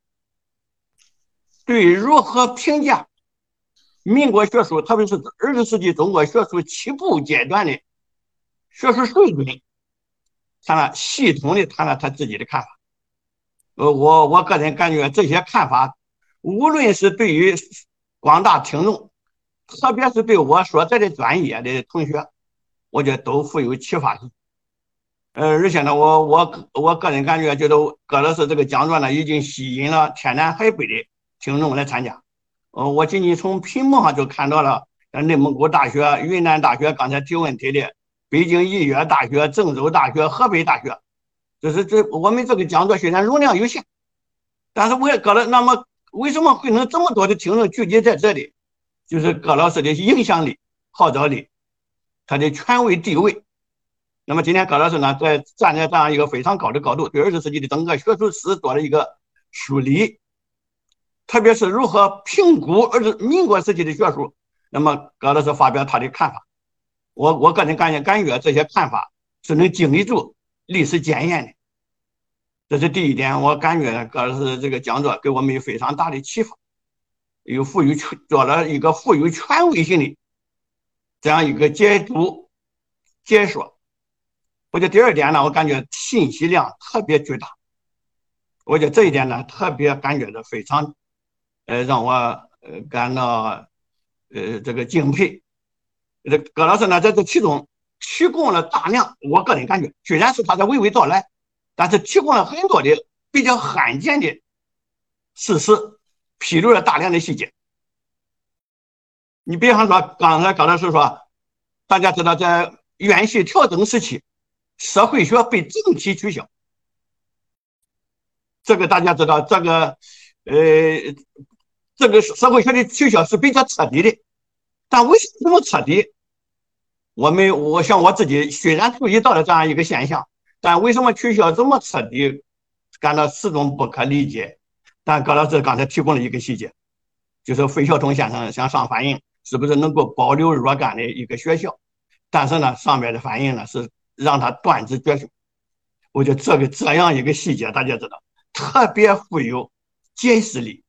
对如何评价民国学术，特别是二十世纪中国学术起步阶段的学术水准，他呢系统的谈了他自己的看法。呃，我我个人感觉这些看法。无论是对于广大听众，特别是对我所在的专业的同学，我觉得都富有启发性。呃，而且呢，我我我个人感觉，觉得葛老师这个讲座呢，已经吸引了天南海北的听众来参加。呃，我仅仅从屏幕上就看到了，像内蒙古大学、云南大学刚才提问题的，北京医学大学、郑州大学、河北大学，就是这我们这个讲座虽然容量有限，但是我也搁了那么。为什么会能这么多的听众聚集在这里？就是葛老师的影响力、号召力，他的权威地位。那么今天葛老师呢，在站在这样一个非常高的高度，对二十世纪的整个学术史做了一个梳理，特别是如何评估二十民国时期的学术。那么葛老师发表他的看法，我我个人感觉感觉这些看法是能经得住历史检验的。这是第一点，我感觉葛老师这个讲座给我们有非常大的启发，有富有做了一个富有权威性的这样一个解读解说。我觉得第二点呢，我感觉信息量特别巨大，我觉得这一点呢特别感觉到非常，呃，让我呃感到呃这个敬佩。这葛老师呢在这其中提供了大量，我个人感觉，虽然是他在娓娓道来。但是提供了很多的比较罕见的事实，披露了大量的细节。你比方说，刚才葛老师说，大家知道在院系调整时期，社会学被整体取消，这个大家知道，这个呃，这个社会学的取消是比较彻底的。但为什么这么彻底？我们我像我自己，虽然注意到了这样一个现象。但为什么取消这么彻底，感到始终不可理解？但高老师刚才提供了一个细节，就是费孝通先生向上反映，是不是能够保留若干的一个学校？但是呢，上边的反应呢是让他断子绝孙。我觉得这个这样一个细节，大家知道，特别富有解释力，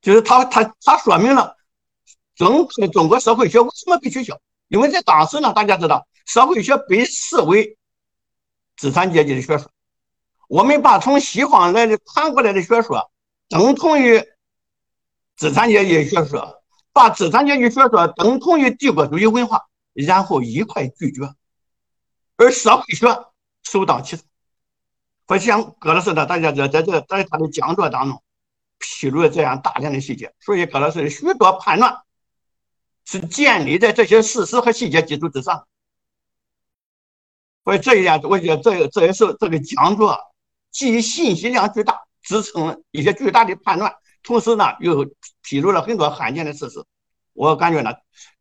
就是他他他说明了整个中国社会学为什么被取消？因为在当时呢，大家知道，社会学被视为。资产阶级的学说，我们把从西方来的传过来的学说等同于资产阶级学说，把资产阶级学说等同于帝国主义文化，然后一块拒绝，而社会学首当其冲。我像葛老师呢，大家在在这在他的讲座当中披露了这样大量的细节，所以葛老师许多判断是建立在这些事实和细节基础之上。所以这一点，我觉得这这也是这个讲座既信息量巨大，支撑一些巨大的判断，同时呢又披露了很多罕见的事实。我感觉呢，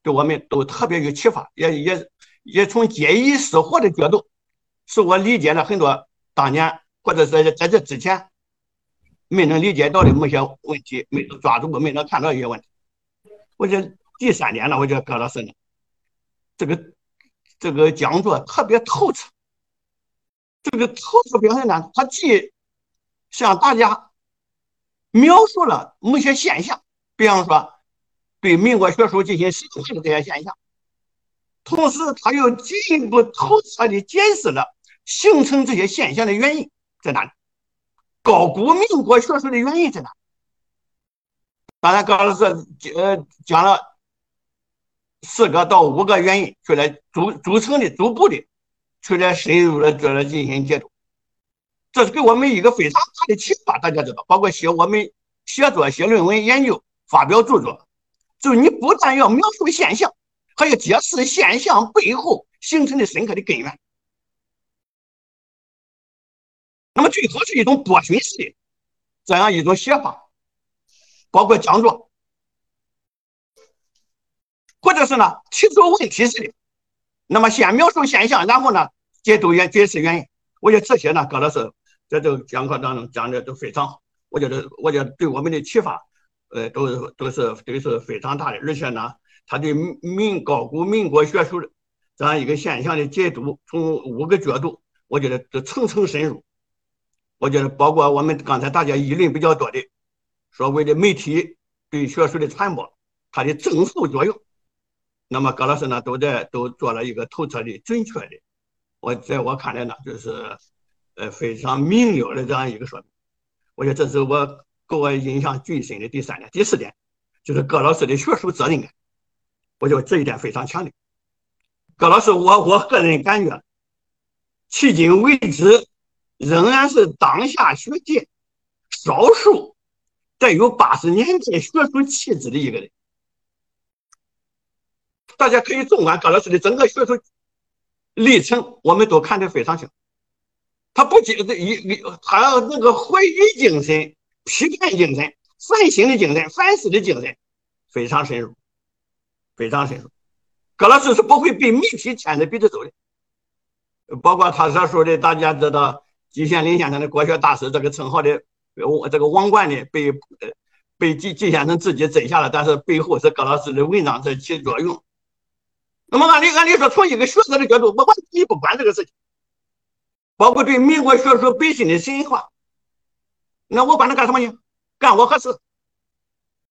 对我们都特别有启发，也也也从解疑释惑的角度，使我理解了很多当年或者是在这之前没能理解到的某些问题，没能抓住没能看到一些问题。我觉得第三点呢，我觉得葛老师呢，这个。这个讲座特别透彻，这个透彻表现呢，他既向大家描述了某些现象，比方说对民国学术进行审判的这些现象，同时他又进一步透彻的解释了形成这些现象的原因在哪里，高估民国学术的原因在哪？当然，高老师呃讲了。四个到五个原因，去来组组成的、逐步的，去来深入的做了进行解读，这是给我们一个非常大的启发。大家知道，包括写我们写作、写论文、研究、发表著作，就你不但要描述现象，还要揭示现象背后形成的深刻的根源。那么，最好是一种多巡式的这样一种写法，包括讲座。就是呢，提出问题似的，那么先描述现象，然后呢，解读原解释原因。我觉得这些呢，葛老师在这个讲课当中讲的都非常好。我觉得，我觉得对我们的启发，呃，都是都是都是非常大的。而且呢，他对民高古民国学术的这样一个现象的解读，从五个角度，我觉得都层层深入。我觉得，包括我们刚才大家议论比较多的所谓的媒体对学术的传播，它的正负作用。那么葛老师呢，都在都做了一个透彻的、准确的，我在我看来呢，就是呃非常明了的这样一个说明。我觉得这是我给我印象最深的第三点、第四点，就是葛老师的学术责任感。我觉得这一点非常强烈。葛老师，我我个人感觉，迄今为止仍然是当下学界少数带有八十年代学术气质的一个人。大家可以纵观葛老师的整个学术历程，我们都看得非常清。他不仅一一，他那个怀疑精神、批判精神，反省的精神、反思的精神非常深入，非常深入。葛老师是不会被媒体牵着鼻子走的。包括他所说的，大家知道季羡林先生的国学大师这个称号的，这个王冠呢，被被季季先生自己摘下了，但是背后是葛老师的文章在起作用。那么按理按理说，从一个学者的角度，我完全不管这个事情，包括对民国学术本身的神话，那我管他干什么呢？干我何事？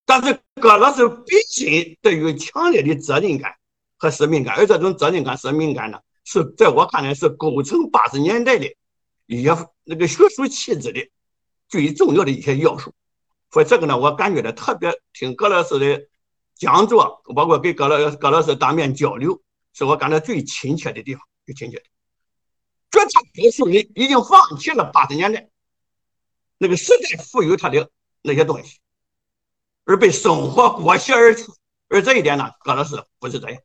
但是葛老师本身对于强烈的责任感和使命感，而这种责任感、使命感呢？是在我看来是构成八十年代的一些那个学术气质的最重要的一些要素。所以这个呢，我感觉到特别听葛老师的讲座，包括跟葛老葛老师当面交流，是我感到最亲切的地方，最亲切的。绝大多数人已经放弃了八十年代那个时代赋予他的那些东西，而被生活裹挟而去。而这一点呢，葛老师不是这样。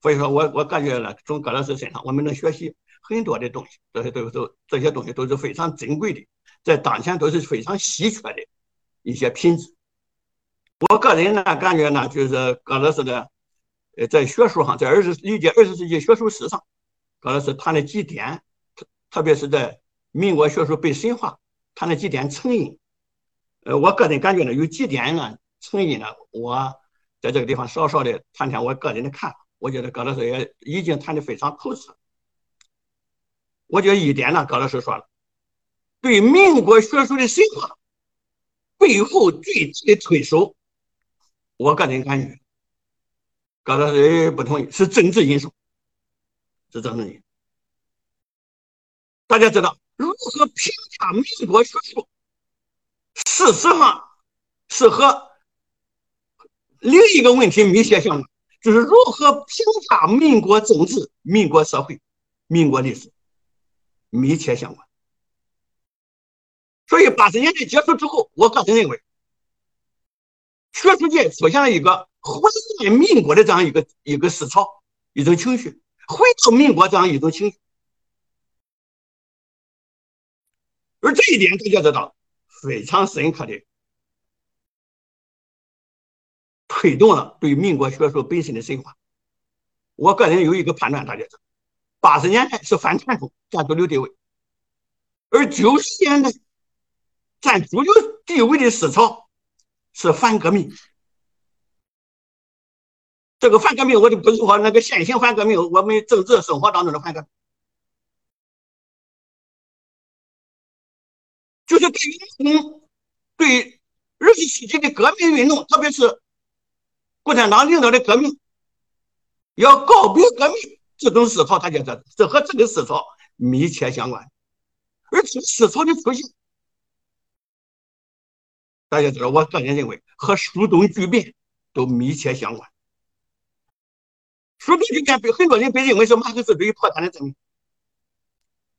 所以说我我感觉呢，从葛老师身上，我们能学习很多的东西，这些都都这些东西都是非常珍贵的，在当前都是非常稀缺的一些品质。我个人呢感觉呢，就是葛老师的，呃，在学术上，在二十理解二十世纪学术史上，葛老师谈的几点，特特别是在民国学术被神化谈的几点成因，呃，我个人感觉呢，有几点呢成因呢，我在这个地方稍稍的谈谈我个人的看法。我觉得葛老师也已经谈的非常透彻。我觉得一点呢，葛老师说了，对民国学术的神话背后最的推手，我个人感觉，葛老师不同意，是政治因素，是政治因素。大家知道如何评价民国学术？事实上是和另一个问题密切相关。就是如何评价民国政治、民国社会、民国历史密切相关。所以八十年代结束之后，我个人认为，学术界出现了一个怀念民国的这样一个一个思潮、一种情绪，回到民国这样一种情绪。而这一点大家知道，非常深刻的。推动了对民国学术本身的深化。我个人有一个判断，大家知道，八十年代是反传统占主流地位，而九十年代占主流地位的思潮是反革命。这个反革命，我就不是说那个现行反革命，我们政治生活当中的反革，就是对于嗯，对二十世纪的革命运动，特别是。共产党领导的革命要告别革命，这种思潮，大家知道，这和这个思潮密切相关。而这思潮的出现，大家知道，我个人认为和苏东巨变都密切相关。苏东巨变被很多人被认为是马克思主义破产的证明，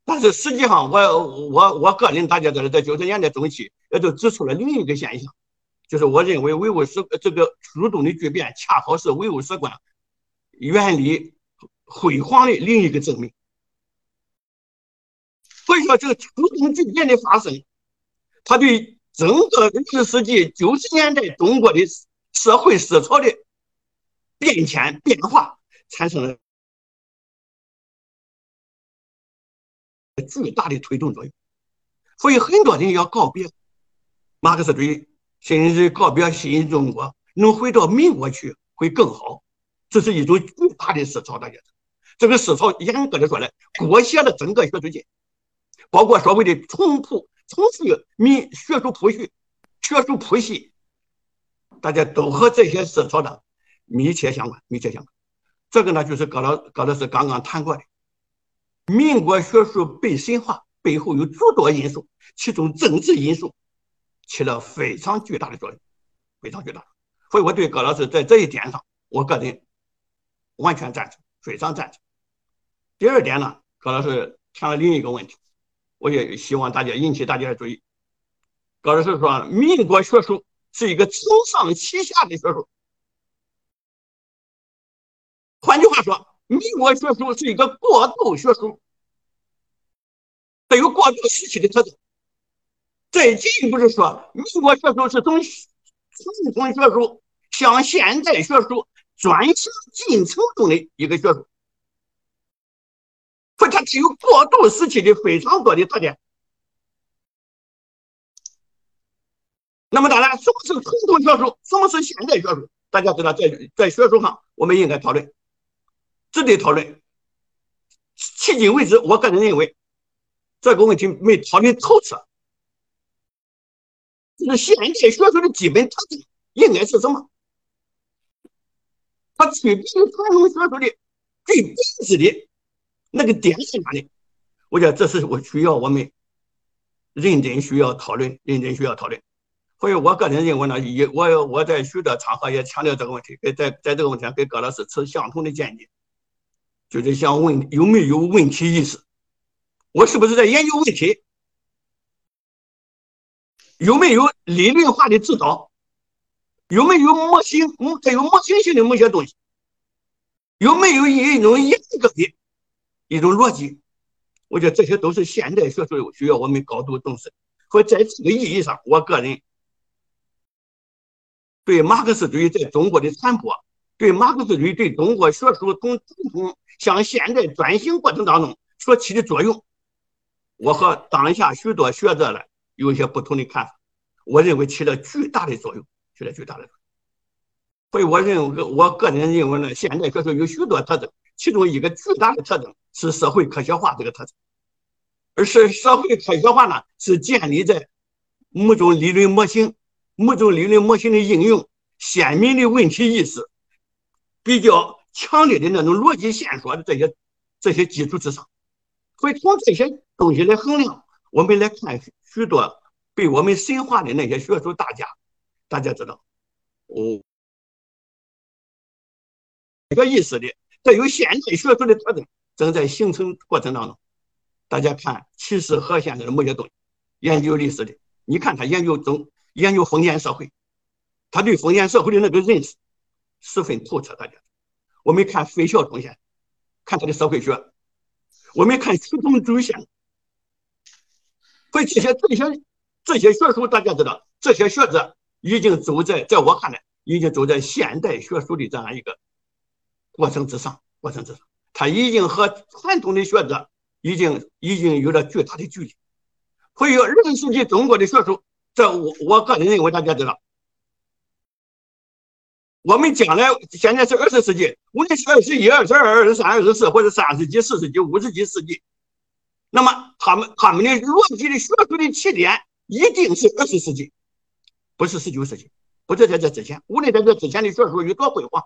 但是实际上，我我我个人大家知道，在九十年代中期，也就指出了另一个现象。就是我认为唯物史这个苏东的巨变，恰好是唯物史观原理辉煌的另一个证明。所以说，这个苏东巨变的发生，它对整个二十世纪九十年代中国的社会思潮的变迁变化产生了巨大的推动作用。所以，很多人要告别马克思主义。甚至告别新中国，能回到民国去会更好。这是一种巨大的思潮，大家这个思潮严格的说来，裹挟了整个学术界，包括所谓的重铺、重塑民学术谱系、学术谱系，大家都和这些思潮的密切相关，密切相关。这个呢，就是高老高老师刚刚谈过的，民国学术被神化背后有诸多因素，其中政治因素。起了非常巨大的作用，非常巨大。所以我对葛老师在这一点上，我个人完全赞成，非常赞成。第二点呢，葛老师谈了另一个问题，我也希望大家引起大家的注意。高老师说，民国学术是一个承上启下的学术，换句话说，民国学术是一个过渡学术，它有过渡时期的特征。再进一步是说，民国学术是从传统学术向现代学术转型进程中的一个学术，它具有过渡时期的非常多的特点。那么，当然，什么是传统学术？什么是现代学术？大家知道，在在学术上，我们应该讨论，值得讨论。迄今为止，我个人认为这个问题没讨论透彻。就是现代学术的基本特征应该是什么？它区别于传统学术的最本质的那个点是哪里？我觉得这是我需要我们认真需要讨论，认真需要讨论。所以我个人认为呢，也我我在许多场合也强调这个问题，在在这个问题上跟葛老师持相同的见解，就是想问有没有问题意识？我是不是在研究问题？有没有理论化的指导？有没有模型？模带有模型性的某些东西？有没有一种严格的一种逻辑？我觉得这些都是现代学术需要我们高度重视。所以在这个意义上，我个人。对马克思主义在中国的传播，对马克思主义对中国学术从传统向现代转型过程当中所起的作用，我和当下许多学者呢有一些不同的看法。我认为起了巨大的作用，起了巨大的作用。所以我认为，我个人认为呢，现代学术有许多特征，其中一个巨大的特征是社会科学化这个特征，而是社会科学化呢是建立在某种理论模型。某种理论模型的应用，鲜明的问题意识，比较强烈的那种逻辑线索的这些这些基础之上，所以从这些东西来衡量。我们来看许多被我们神化的那些学术大家，大家知道，哦，这个意思的，这有现代学术的特征正在形成过程当中。大家看，其实和现在的某些东西，研究历史的，你看他研究中。研究封建社会，他对封建社会的那个认识十分透彻。大家，我们看费孝通先，看他的社会学，我们看徐同主先，所以这些这些这些学术，大家知道，这些学者已经走在，在我看来，已经走在现代学术的这样一个过程之上，过程之上，他已经和传统的学者已经已经有了巨大的距离。所以，二十世纪中国的学术。这我我个人认为，大家知道，我们将来现在是二十世纪，无论是二十一、二十二、二十三、二十四，或者三十几、四十几、五十几世纪，那么他们他们的逻辑的学术的起点一定是二十世纪，不是十九世纪，不是在这之前。无论在这之前的学术有多辉煌，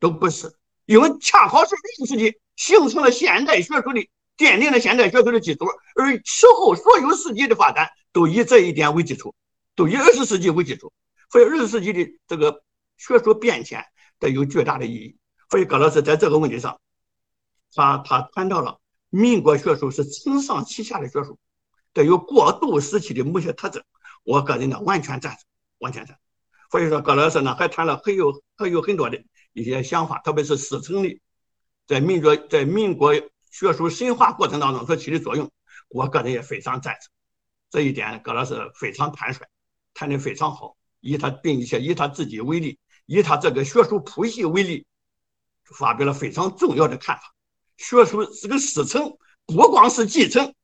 都不是，因为恰好是二十世纪形成了现代学术的。奠定了现代学术的基础，而此后所有世纪的发展都以这一点为基础，都以二十世纪为基础。所以二十世纪的这个学术变迁，带有巨大的意义。所以葛老师在这个问题上，他他谈到了民国学术是承上启下的学术，带有过渡时期的某些特征。我个人呢完全赞成，完全赞。所以说葛老师呢还谈了很有还有很多的一些想法，特别是师承的，在民国在民国。学术深化过程当中所起的作用，我个人也非常赞成。这一点，葛老师非常坦率，谈的非常好。以他并且以他自己为例，以他这个学术谱系为例，发表了非常重要的看法。学术这个师承，不光是继承，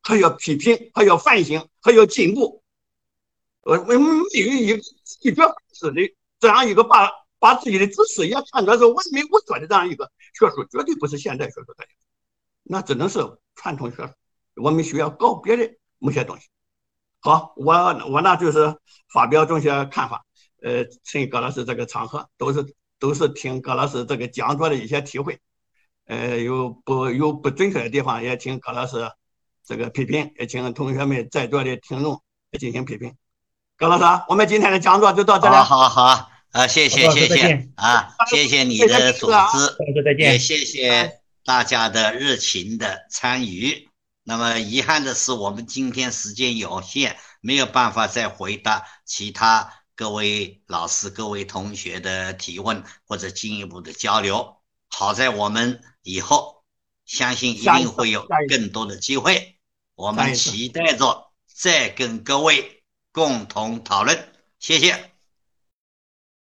还要批评，还要反省，还要进步。呃，没有一个一表式的这样一个把把自己的知识也看作是完美无缺的这样一个学术，绝对不是现代学术的。那只能是传统学术，我们需要告别的某些东西。好，我我呢就是发表这些看法。呃，趁葛老师这个场合，都是都是听葛老师这个讲座的一些体会。呃，有不有不准确的地方，也请葛老师这个批评，也请同学们在座的听众进行批评。葛老师，我们今天的讲座就到这里。好，好，好，啊，谢谢，谢谢，啊，谢谢你的组织，也谢谢。大家的热情的参与，那么遗憾的是，我们今天时间有限，没有办法再回答其他各位老师、各位同学的提问或者进一步的交流。好在我们以后相信一定会有更多的机会，我们期待着再跟各位共同讨论。谢谢。